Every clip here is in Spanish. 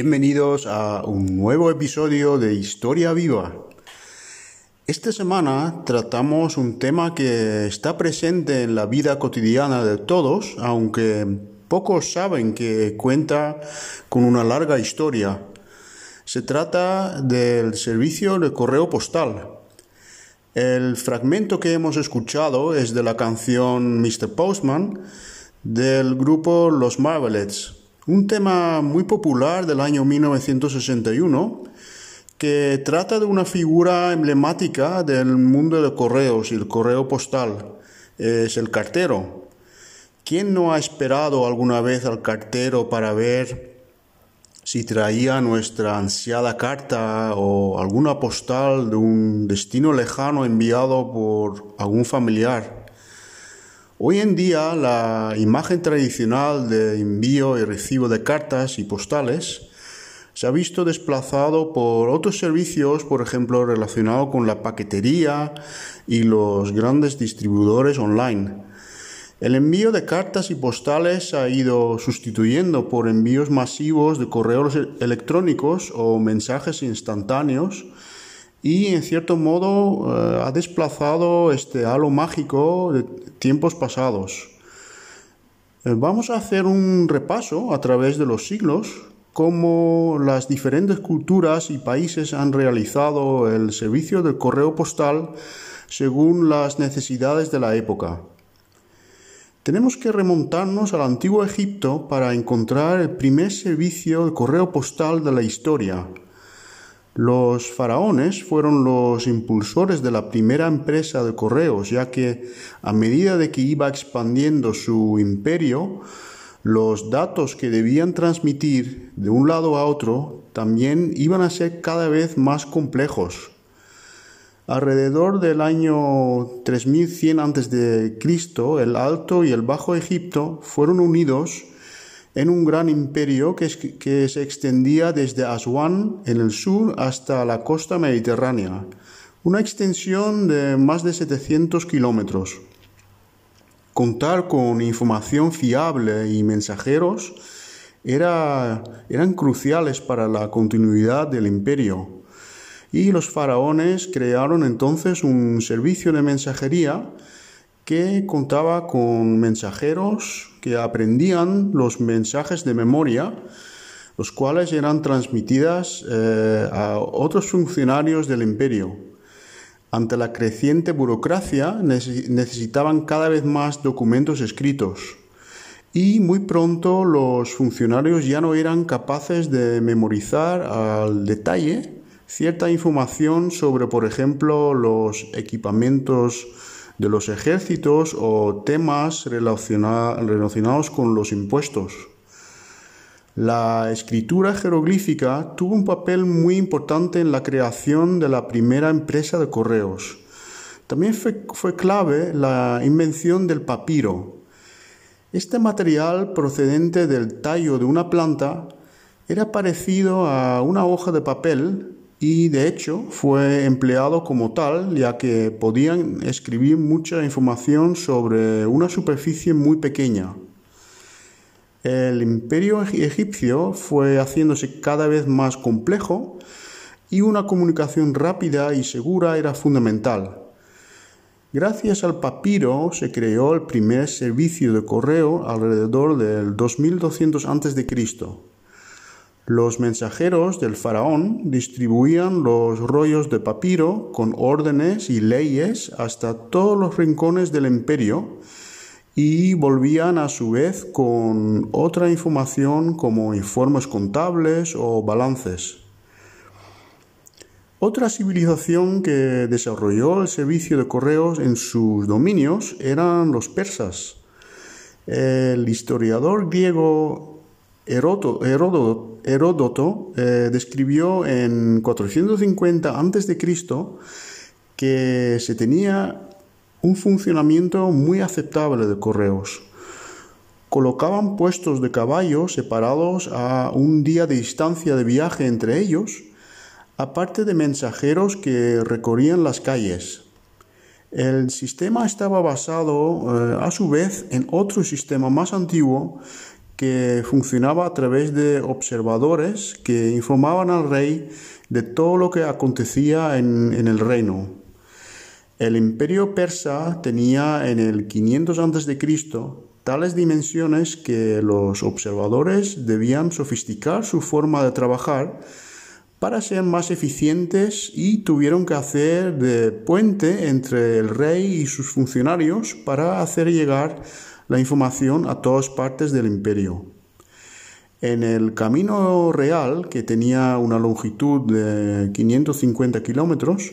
Bienvenidos a un nuevo episodio de Historia Viva. Esta semana tratamos un tema que está presente en la vida cotidiana de todos, aunque pocos saben que cuenta con una larga historia. Se trata del servicio de correo postal. El fragmento que hemos escuchado es de la canción Mr. Postman del grupo Los Marvelettes un tema muy popular del año 1961 que trata de una figura emblemática del mundo de correos y el correo postal. Es el cartero. ¿Quién no ha esperado alguna vez al cartero para ver si traía nuestra ansiada carta o alguna postal de un destino lejano enviado por algún familiar? Hoy en día la imagen tradicional de envío y recibo de cartas y postales se ha visto desplazado por otros servicios, por ejemplo, relacionados con la paquetería y los grandes distribuidores online. El envío de cartas y postales ha ido sustituyendo por envíos masivos de correos electrónicos o mensajes instantáneos y en cierto modo eh, ha desplazado este halo mágico de tiempos pasados. Eh, vamos a hacer un repaso a través de los siglos cómo las diferentes culturas y países han realizado el servicio del correo postal según las necesidades de la época. Tenemos que remontarnos al antiguo Egipto para encontrar el primer servicio de correo postal de la historia, los faraones fueron los impulsores de la primera empresa de correos, ya que a medida de que iba expandiendo su imperio, los datos que debían transmitir de un lado a otro también iban a ser cada vez más complejos. Alrededor del año 3100 a.C., el Alto y el Bajo Egipto fueron unidos en un gran imperio que, se extendía desde Aswan en el sur hasta la costa mediterránea, una extensión de más de 700 kilómetros. Contar con información fiable y mensajeros eran cruciales para la continuidad del imperio. Y los faraones crearon entonces un servicio de mensajería que contaba con mensajeros aprendían los mensajes de memoria, los cuales eran transmitidas eh, a otros funcionarios del imperio. Ante la creciente burocracia necesitaban cada vez más documentos escritos y muy pronto los funcionarios ya no eran capaces de memorizar al detalle cierta información sobre, por ejemplo, los equipamientos de los ejércitos o temas relacionados con los impuestos. La escritura jeroglífica tuvo un papel muy importante en la creación de la primera empresa de correos. También fue, fue clave la invención del papiro. Este material procedente del tallo de una planta era parecido a una hoja de papel y de hecho fue empleado como tal ya que podían escribir mucha información sobre una superficie muy pequeña. El imperio egipcio fue haciéndose cada vez más complejo y una comunicación rápida y segura era fundamental. Gracias al papiro se creó el primer servicio de correo alrededor del 2200 a.C. Los mensajeros del faraón distribuían los rollos de papiro con órdenes y leyes hasta todos los rincones del imperio y volvían a su vez con otra información como informes contables o balances. Otra civilización que desarrolló el servicio de correos en sus dominios eran los persas. El historiador griego Heródoto, eh, describió en 450 a.C. que se tenía un funcionamiento muy aceptable de correos. Colocaban puestos de caballos separados a un día de distancia de viaje entre ellos, aparte de mensajeros que recorrían las calles. El sistema estaba basado eh, a su vez en otro sistema más antiguo que funcionaba a través de observadores que informaban al rey de todo lo que acontecía en, el reino. El imperio persa tenía en el 500 a.C. tales dimensiones que los observadores debían sofisticar su forma de trabajar para ser más eficientes y tuvieron que hacer de puente entre el rey y sus funcionarios para hacer llegar la información a todas partes del imperio. En el camino real, que tenía una longitud de 550 kilómetros,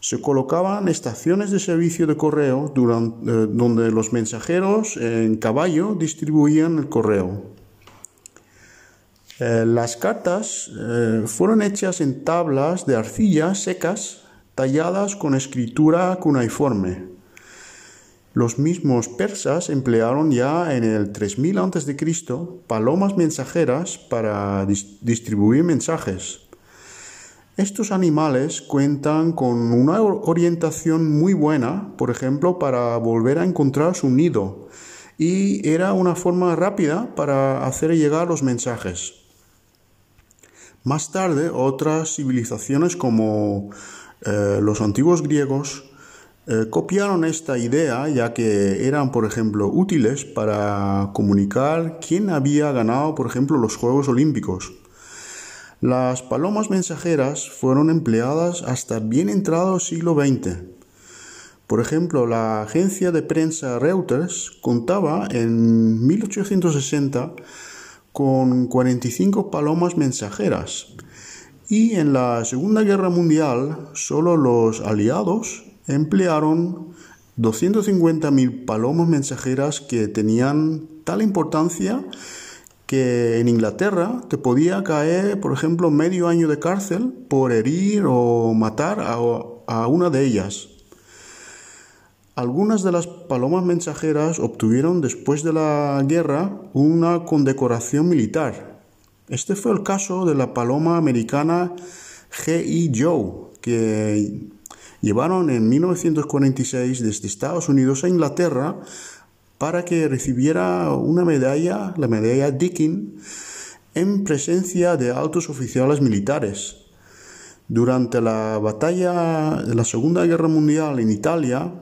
se colocaban estaciones de servicio de correo durante, eh, donde los mensajeros en caballo distribuían el correo. Eh, las cartas eh, fueron hechas en tablas de arcilla secas talladas con escritura cuneiforme. Los mismos persas emplearon ya en el 3000 a.C. palomas mensajeras para distribuir mensajes. Estos animales cuentan con una orientación muy buena, por ejemplo, para volver a encontrar su nido, y era una forma rápida para hacer llegar los mensajes. Más tarde, otras civilizaciones como eh, los antiguos griegos eh, copiaron esta idea ya que eran, por ejemplo, útiles para comunicar quién había ganado, por ejemplo, los Juegos Olímpicos. Las palomas mensajeras fueron empleadas hasta bien entrado siglo XX. Por ejemplo, la agencia de prensa Reuters contaba en 1860 con 45 palomas mensajeras. Y en la Segunda Guerra Mundial solo los aliados emplearon 250.000 palomas mensajeras que tenían tal importancia que en Inglaterra te podía caer, por ejemplo, medio año de cárcel por herir o matar a, a una de ellas. Algunas de las palomas mensajeras obtuvieron después de la guerra una condecoración militar. Este fue el caso de la paloma americana G.E. Joe, que llevaron en 1946 desde Estados Unidos a Inglaterra para que recibiera una medalla, la medalla Dickin, en presencia de altos oficiales militares. Durante la batalla de la Segunda Guerra Mundial en Italia,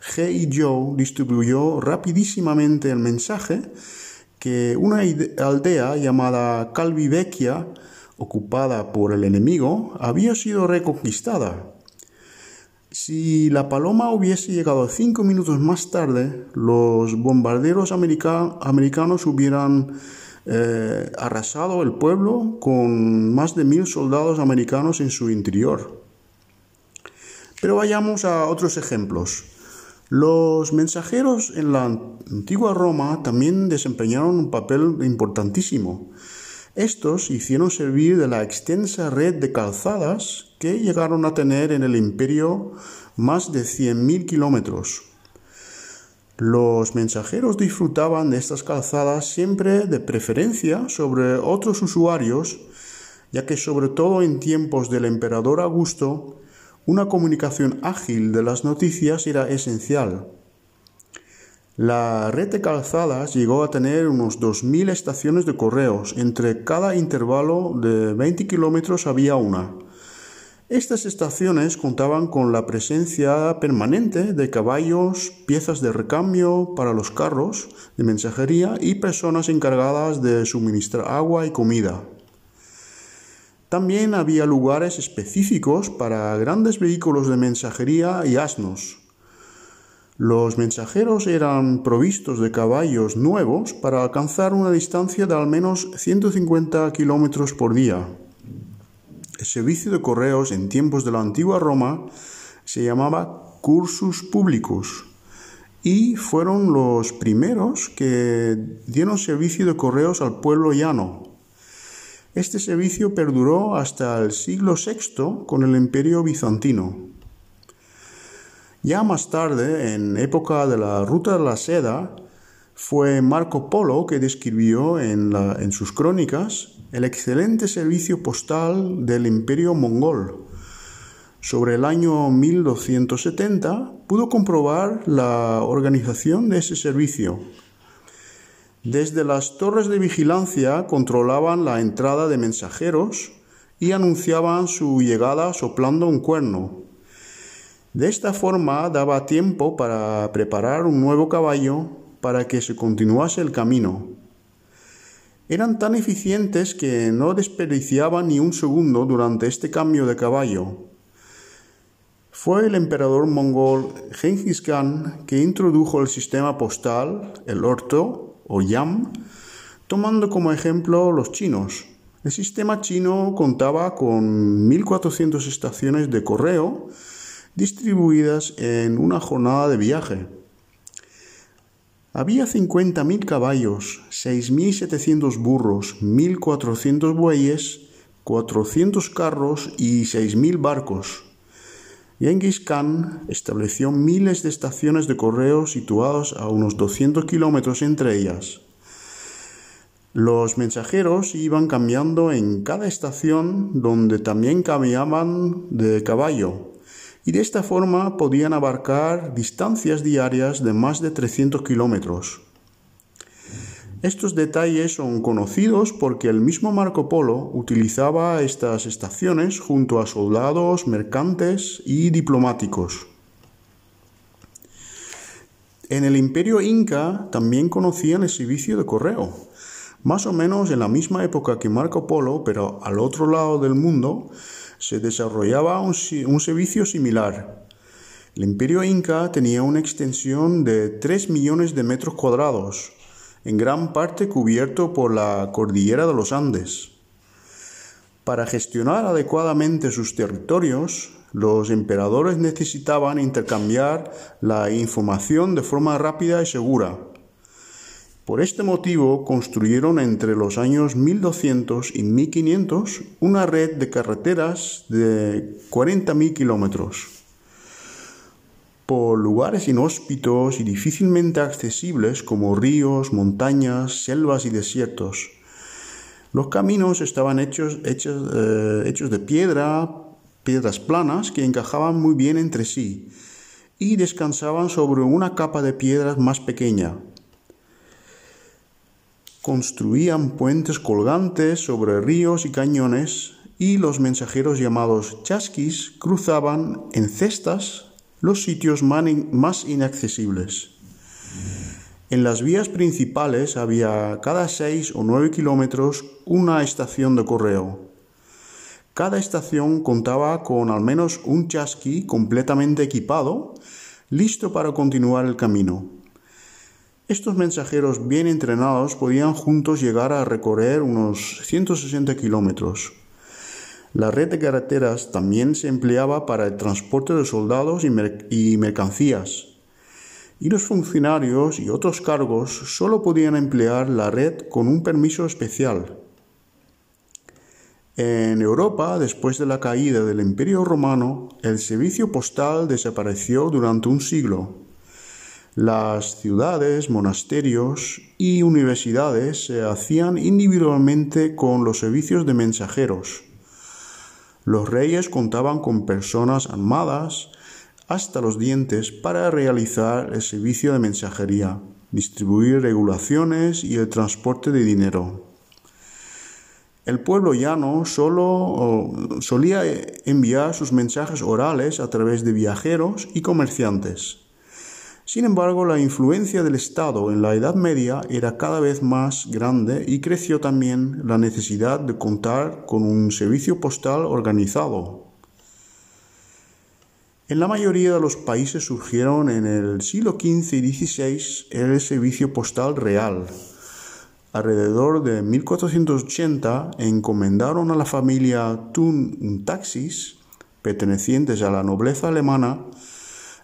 G. Joe distribuyó rapidísimamente el mensaje que una aldea llamada Calvivecchia, ocupada por el enemigo, había sido reconquistada. Si la paloma hubiese llegado cinco minutos más tarde, los bombarderos americanos hubieran eh, arrasado el pueblo con más de mil soldados americanos en su interior. Pero vayamos a otros ejemplos. Los mensajeros en la antigua Roma también desempeñaron un papel importantísimo. Estos hicieron servir de la extensa red de calzadas que llegaron a tener en el imperio más de 100.000 kilómetros. Los mensajeros disfrutaban de estas calzadas siempre de preferencia sobre otros usuarios, ya que sobre todo en tiempos del emperador Augusto una comunicación ágil de las noticias era esencial. La red de calzadas llegó a tener unos 2.000 estaciones de correos. Entre cada intervalo de 20 kilómetros había una. Estas estaciones contaban con la presencia permanente de caballos, piezas de recambio para los carros de mensajería y personas encargadas de suministrar agua y comida. También había lugares específicos para grandes vehículos de mensajería y asnos. Los mensajeros eran provistos de caballos nuevos para alcanzar una distancia de al menos 150 kilómetros por día. El servicio de correos en tiempos de la antigua Roma se llamaba cursus publicus y fueron los primeros que dieron servicio de correos al pueblo llano. Este servicio perduró hasta el siglo VI con el imperio bizantino. Ya más tarde, en época de la Ruta de la Seda, fue Marco Polo que describió en, sus crónicas el excelente servicio postal del imperio mongol. Sobre el año 1270 pudo comprobar la organización de ese servicio Desde las torres de vigilancia controlaban la entrada de mensajeros y anunciaban su llegada soplando un cuerno. De esta forma daba tiempo para preparar un nuevo caballo para que se continuase el camino. Eran tan eficientes que no desperdiciaban ni un segundo durante este cambio de caballo. Fue el emperador mongol Genghis Khan que introdujo el sistema postal, el orto o yam, tomando como ejemplo los chinos. El sistema chino contaba con 1.400 estaciones de correo distribuidas en una jornada de viaje. Había 50.000 caballos, 6.700 burros, 1.400 bueyes, 400 carros y 6.000 barcos. Genghis Khan estableció miles de estaciones de correo situadas a unos 200 kilómetros entre ellas. Los mensajeros iban cambiando en cada estación donde también cambiaban de caballo y de esta forma podían abarcar distancias diarias de más de 300 kilómetros. Estos detalles son conocidos porque el mismo Marco Polo utilizaba estas estaciones junto a soldados, mercantes y diplomáticos. En el imperio inca también conocían el servicio de correo. Más o menos en la misma época que Marco Polo, pero al otro lado del mundo, se desarrollaba un, servicio similar. El imperio inca tenía una extensión de 3 millones de metros cuadrados, en gran parte cubierto por la cordillera de los Andes. Para gestionar adecuadamente sus territorios, los emperadores necesitaban intercambiar la información de forma rápida y segura. Por este motivo construyeron entre los años 1200 y 1500 una red de carreteras de 40.000 kilómetros. Por lugares inhóspitos y difícilmente accesibles como ríos, montañas, selvas y desiertos. Los caminos estaban hechos, hechos, eh, hechos de piedra, piedras planas que encajaban muy bien entre sí y descansaban sobre una capa de piedras más pequeña, construían puentes colgantes sobre ríos y cañones y los mensajeros llamados chasquis cruzaban en cestas los sitios más inaccesibles. En las vías principales había cada seis o nueve kilómetros una estación de correo. Cada estación contaba con al menos un chasqui completamente equipado, listo para continuar el camino. Estos mensajeros bien entrenados podían juntos llegar a recorrer unos 160 kilómetros. La red de carreteras también se empleaba para el transporte de soldados y, mercancías. Y los funcionarios y otros cargos solo podían emplear la red con un permiso especial. En Europa, después de la caída del Imperio Romano, el servicio postal desapareció durante un siglo. Las ciudades, monasterios y universidades se hacían individualmente con los servicios de mensajeros. Los reyes contaban con personas armadas hasta los dientes para realizar el servicio de mensajería, distribuir regulaciones y el transporte de dinero. El pueblo llano solo solía enviar sus mensajes orales a través de viajeros y comerciantes. Sin embargo, la influencia del Estado en la Edad Media era cada vez más grande y creció también la necesidad de contar con un servicio postal organizado. En la mayoría de los países surgieron en el siglo XV y XVI el servicio postal real. Alrededor de 1480 encomendaron a la familia Thun Taxis, pertenecientes a la nobleza alemana,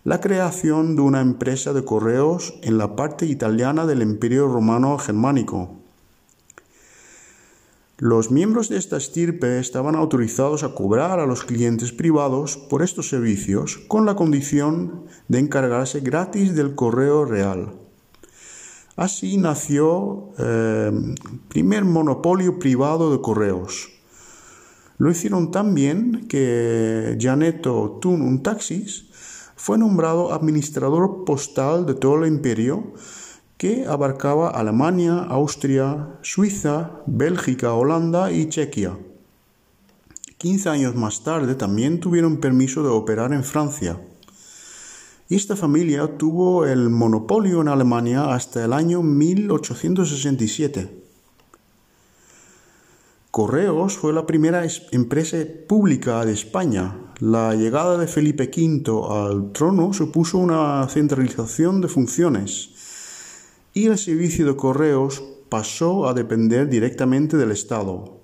la creación de una empresa de correos en la parte italiana del Imperio Romano Germánico. Los miembros de esta estirpe estaban autorizados a cobrar a los clientes privados por estos servicios con la condición de encargarse gratis del correo real. Así nació eh, primer monopolio privado de correos. Lo hicieron tan bien que Janetto Tun un Taxis fue nombrado administrador postal de todo el imperio que abarcaba Alemania, Austria, Suiza, Bélgica, Holanda y Chequia. Quince años más tarde también tuvieron permiso de operar en Francia. esta familia tuvo el monopolio en Alemania hasta el año 1867. Correos fue la primera empresa pública de España. La llegada de Felipe V al trono supuso una centralización de funciones y el servicio de correos pasó a depender directamente del Estado.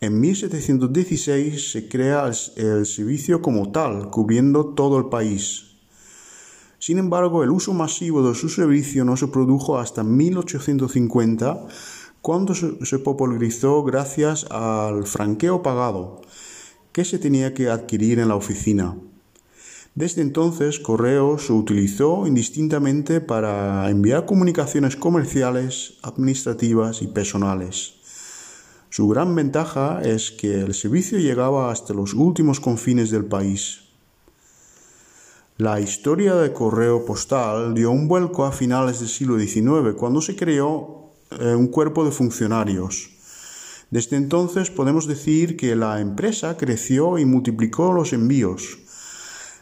En 1716 se crea el, servicio como tal, cubriendo todo el país. Sin embargo, el uso masivo de su servicio no se produjo hasta 1850, cuando se popularizó gracias al franqueo pagado, que se tenía que adquirir en la oficina. Desde entonces, Correo se utilizó indistintamente para enviar comunicaciones comerciales, administrativas y personales. Su gran ventaja es que el servicio llegaba hasta los últimos confines del país. La historia de correo postal dio un vuelco a finales del siglo XIX, cuando se creó eh, un cuerpo de funcionarios. Desde entonces podemos decir que la empresa creció y multiplicó los envíos.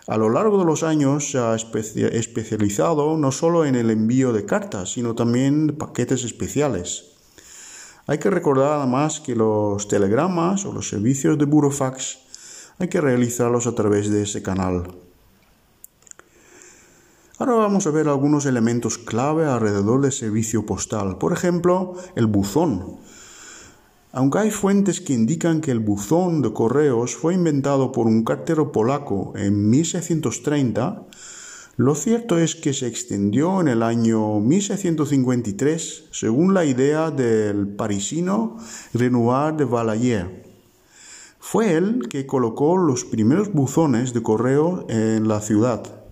A lo largo de los años se ha especializado no solo en el envío de cartas, sino también paquetes especiales. Hay que recordar además que los telegramas o los servicios de burofax hay que realizarlos a través de ese canal. Ahora vamos a ver algunos elementos clave alrededor del servicio postal. Por ejemplo, el buzón. Aunque hay fuentes que indican que el buzón de correos fue inventado por un cartero polaco en 1630, lo cierto es que se extendió en el año 1653 según la idea del parisino Renoir de Valayer. Fue él que colocó los primeros buzones de correo en la ciudad.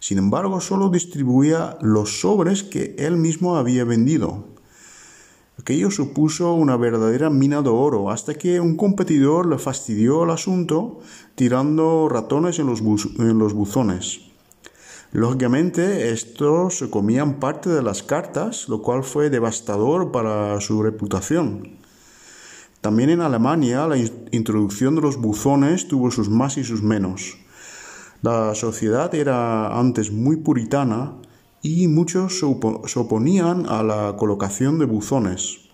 Sin embargo, solo distribuía los sobres que él mismo había vendido. Aquello supuso una verdadera mina de oro, hasta que un competidor le fastidió el asunto tirando ratones en los, buzones. Lógicamente, estos se comían parte de las cartas, lo cual fue devastador para su reputación. También en Alemania, la introducción de los buzones tuvo sus más y sus menos. La sociedad era antes muy puritana y muchos se, oponían a la colocación de buzones.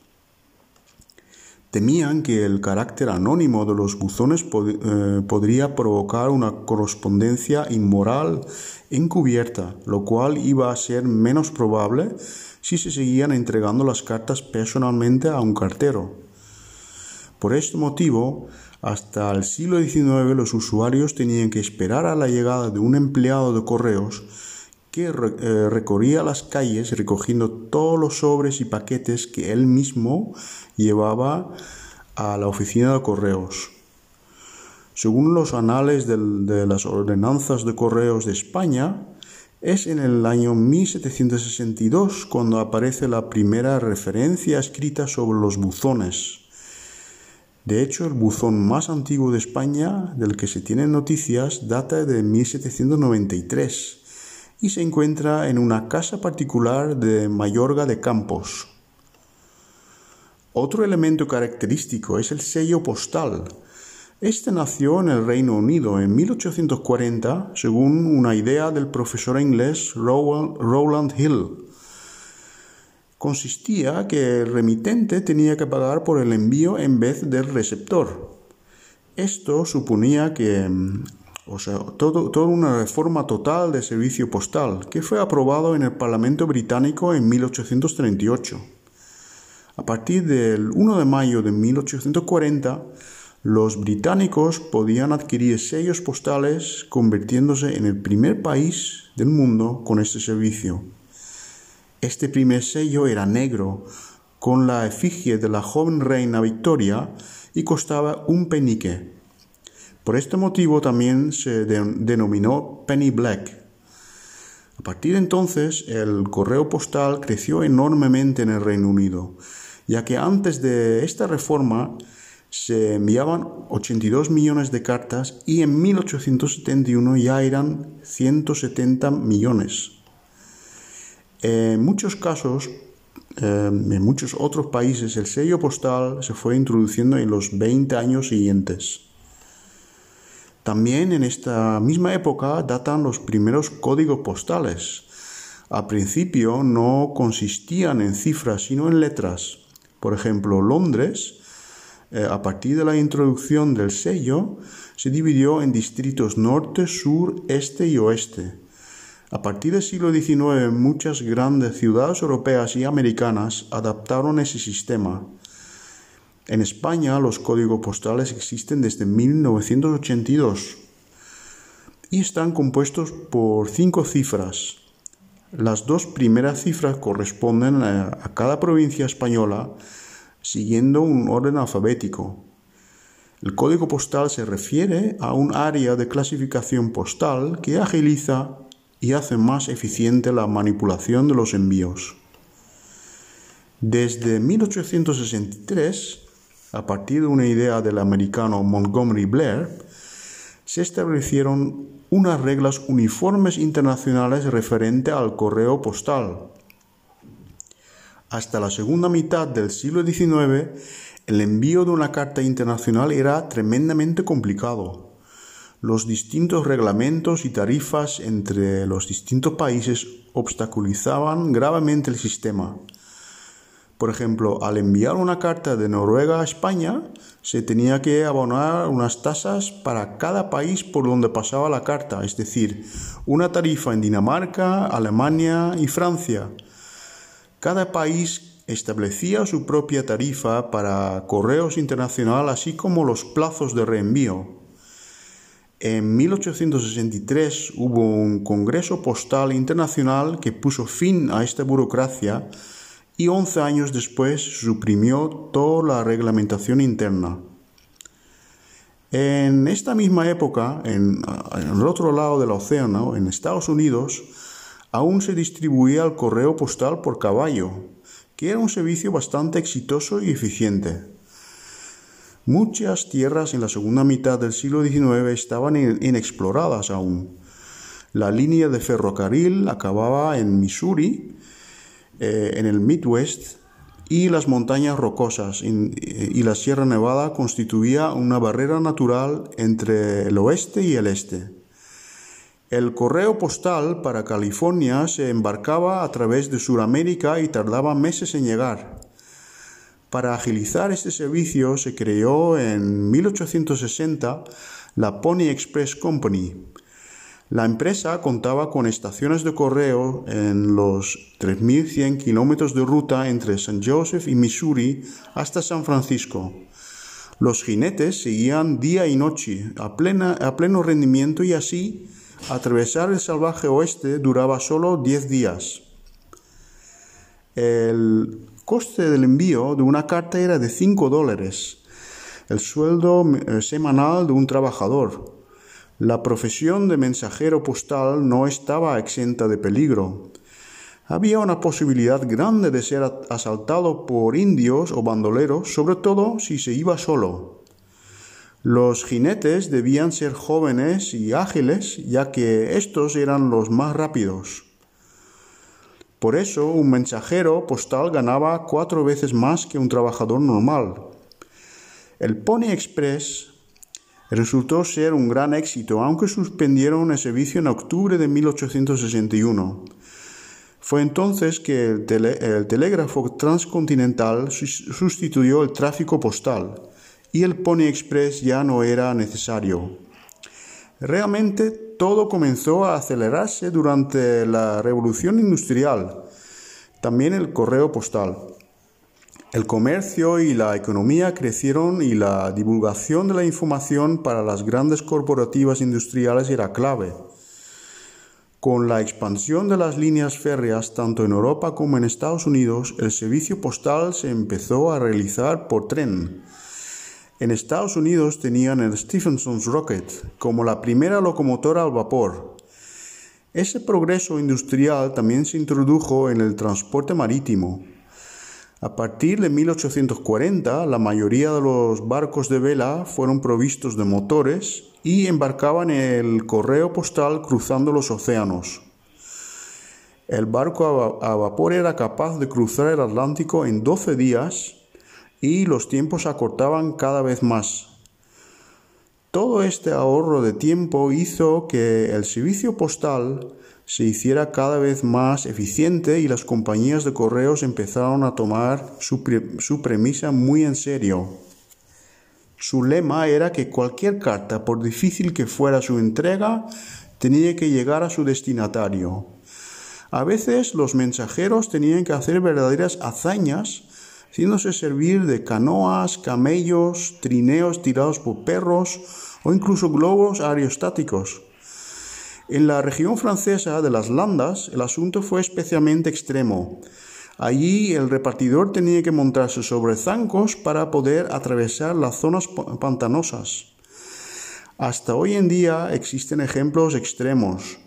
Temían que el carácter anónimo de los buzones eh, podría provocar una correspondencia inmoral encubierta, lo cual iba a ser menos probable si se seguían entregando las cartas personalmente a un cartero. Por este motivo, hasta el siglo XIX los usuarios tenían que esperar a la llegada de un empleado de correos que eh, recorría las calles recogiendo todos los sobres y paquetes que él mismo llevaba a la oficina de correos. Según los anales de las ordenanzas de correos de España, es en el año 1762 cuando aparece la primera referencia escrita sobre los buzones. De hecho, el buzón más antiguo de España del que se tienen noticias data de 1793 y se encuentra en una casa particular de Mayorga de Campos. Otro elemento característico es el sello postal. Este nació en el Reino Unido en 1840 según una idea del profesor inglés Rowland Hill. Consistía que el remitente tenía que pagar por el envío en vez del receptor. Esto suponía que o sea, todo, toda una reforma total del servicio postal que fue aprobado en el Parlamento británico en 1838. A partir del 1 de mayo de 1840, los británicos podían adquirir sellos postales convirtiéndose en el primer país del mundo con este servicio. Este primer sello era negro, con la efigie de la joven reina Victoria y costaba un penique, por este motivo también se denominó Penny Black. A partir de entonces, el correo postal creció enormemente en el Reino Unido, ya que antes de esta reforma se enviaban 82 millones de cartas y en 1871 ya eran 170 millones. En muchos casos, eh, en muchos otros países, el sello postal se fue introduciendo en los 20 años siguientes. También en esta misma época datan los primeros códigos postales. Al principio no consistían en cifras, sino en letras. Por ejemplo, Londres, eh, a partir de la introducción del sello, se dividió en distritos norte, sur, este y oeste. A partir del siglo XIX, muchas grandes ciudades europeas y americanas adaptaron ese sistema. En España los códigos postales existen desde 1982 y están compuestos por cinco cifras. Las dos primeras cifras corresponden a cada provincia española siguiendo un orden alfabético. El código postal se refiere a un área de clasificación postal que agiliza y hace más eficiente la manipulación de los envíos. Desde 1863, a partir de una idea del americano Montgomery Blair, se establecieron unas reglas uniformes internacionales referente al correo postal. Hasta la segunda mitad del siglo XIX, el envío de una carta internacional era tremendamente complicado. Los distintos reglamentos y tarifas entre los distintos países obstaculizaban gravemente el sistema. Por ejemplo, al enviar una carta de Noruega a España, se tenía que abonar unas tasas para cada país por donde pasaba la carta, es decir, una tarifa en Dinamarca, Alemania y Francia. Cada país establecía su propia tarifa para correos internacional, así como los plazos de reenvío. En 1863 hubo un Congreso Postal Internacional que puso fin a esta burocracia y 11 años después suprimió toda la reglamentación interna. En esta misma época, en, el otro lado del océano, en Estados Unidos, aún se distribuía el correo postal por caballo, que era un servicio bastante exitoso y eficiente. Muchas tierras en la segunda mitad del siglo XIX estaban inexploradas aún. La línea de ferrocarril acababa en Missouri eh, en el Midwest y las montañas rocosas y la Sierra Nevada constituía una barrera natural entre el oeste y el este. El correo postal para California se embarcaba a través de Sudamérica y tardaba meses en llegar. Para agilizar este servicio se creó en 1860 la Pony Express Company, la empresa contaba con estaciones de correo en los 3.100 kilómetros de ruta entre San Joseph y Missouri hasta San Francisco. Los jinetes seguían día y noche a, a pleno rendimiento y así atravesar el salvaje oeste duraba solo 10 días. El coste del envío de una carta era de 5 dólares, el sueldo eh, semanal de un trabajador. La profesión de mensajero postal no estaba exenta de peligro. Había una posibilidad grande de ser asaltado por indios o bandoleros, sobre todo si se iba solo. Los jinetes debían ser jóvenes y ágiles, ya que estos eran los más rápidos. Por eso un mensajero postal ganaba cuatro veces más que un trabajador normal. El Pony Express resultó ser un gran éxito, aunque suspendieron el servicio en octubre de 1861. Fue entonces que el, telégrafo transcontinental sustituyó el tráfico postal y el Pony Express ya no era necesario. Realmente todo comenzó a acelerarse durante la revolución industrial, también el correo postal. El comercio y la economía crecieron y la divulgación de la información para las grandes corporativas industriales era clave. Con la expansión de las líneas férreas tanto en Europa como en Estados Unidos, el servicio postal se empezó a realizar por tren. En Estados Unidos tenían el Stephenson's Rocket como la primera locomotora al vapor. Ese progreso industrial también se introdujo en el transporte marítimo. A partir de 1840, la mayoría de los barcos de vela fueron provistos de motores y embarcaban el correo postal cruzando los océanos. El barco a vapor era capaz de cruzar el Atlántico en 12 días y los tiempos acortaban cada vez más. Todo este ahorro de tiempo hizo que el servicio postal se hiciera cada vez más eficiente y las compañías de correos empezaron a tomar su, premisa muy en serio. Su lema era que cualquier carta, por difícil que fuera su entrega, tenía que llegar a su destinatario. A veces los mensajeros tenían que hacer verdaderas hazañas, haciéndose servir de canoas, camellos, trineos tirados por perros o incluso globos aerostáticos. En la región francesa de las Landas el asunto fue especialmente extremo. Allí el repartidor tenía que montarse sobre zancos para poder atravesar las zonas pantanosas. Hasta hoy en día existen ejemplos extremos.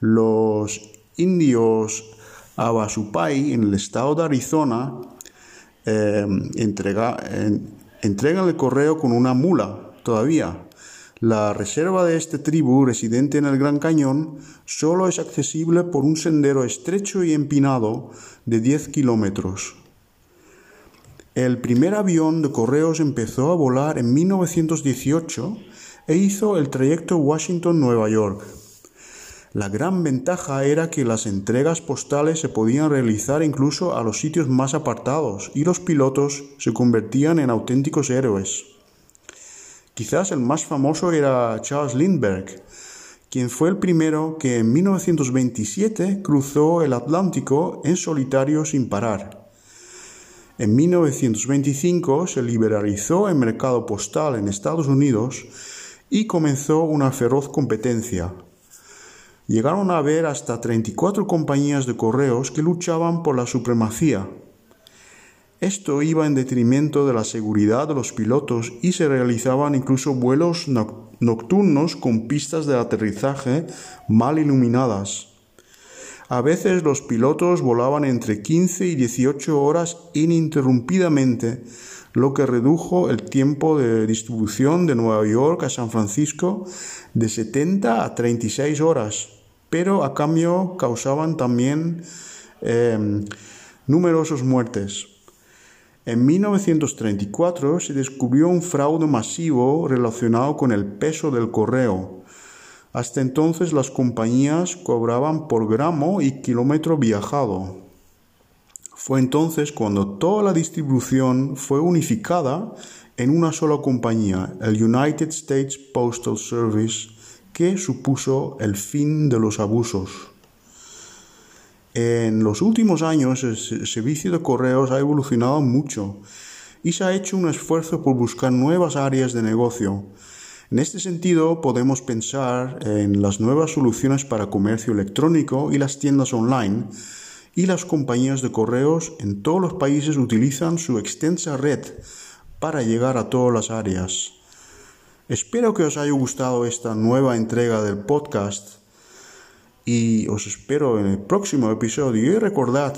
Los indios Abasupai en el estado de Arizona eh, entregan el correo con una mula todavía. La reserva de esta tribu residente en el Gran Cañón solo es accesible por un sendero estrecho y empinado de 10 kilómetros. El primer avión de correos empezó a volar en 1918 e hizo el trayecto Washington-Nueva York. La gran ventaja era que las entregas postales se podían realizar incluso a los sitios más apartados y los pilotos se convertían en auténticos héroes. Quizás el más famoso era Charles Lindbergh, quien fue el primero que en 1927 cruzó el Atlántico en solitario sin parar. En 1925 se liberalizó el mercado postal en Estados Unidos y comenzó una feroz competencia. Llegaron a haber hasta 34 compañías de correos que luchaban por la supremacía. Esto iba en detrimento de la seguridad de los pilotos y se realizaban incluso vuelos nocturnos con pistas de aterrizaje mal iluminadas. A veces los pilotos volaban entre 15 y 18 horas ininterrumpidamente, lo que redujo el tiempo de distribución de Nueva York a San Francisco de 70 a 36 horas, pero a cambio causaban también eh, numerosas muertes. En 1934 se descubrió un fraude masivo relacionado con el peso del correo. Hasta entonces las compañías cobraban por gramo y kilómetro viajado. Fue entonces cuando toda la distribución fue unificada en una sola compañía, el United States Postal Service, que supuso el fin de los abusos. En los últimos años el servicio de correos ha evolucionado mucho y se ha hecho un esfuerzo por buscar nuevas áreas de negocio. En este sentido, podemos pensar en las nuevas soluciones para comercio electrónico y las tiendas online, y las compañías de correos en todos los países utilizan su extensa red para llegar a todas las áreas. Espero que os haya gustado esta nueva entrega del podcast y os espero en el próximo episodio y recordad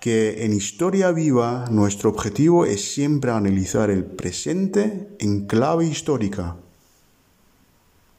que en Historia Viva nuestro objetivo es siempre analizar el presente en clave histórica.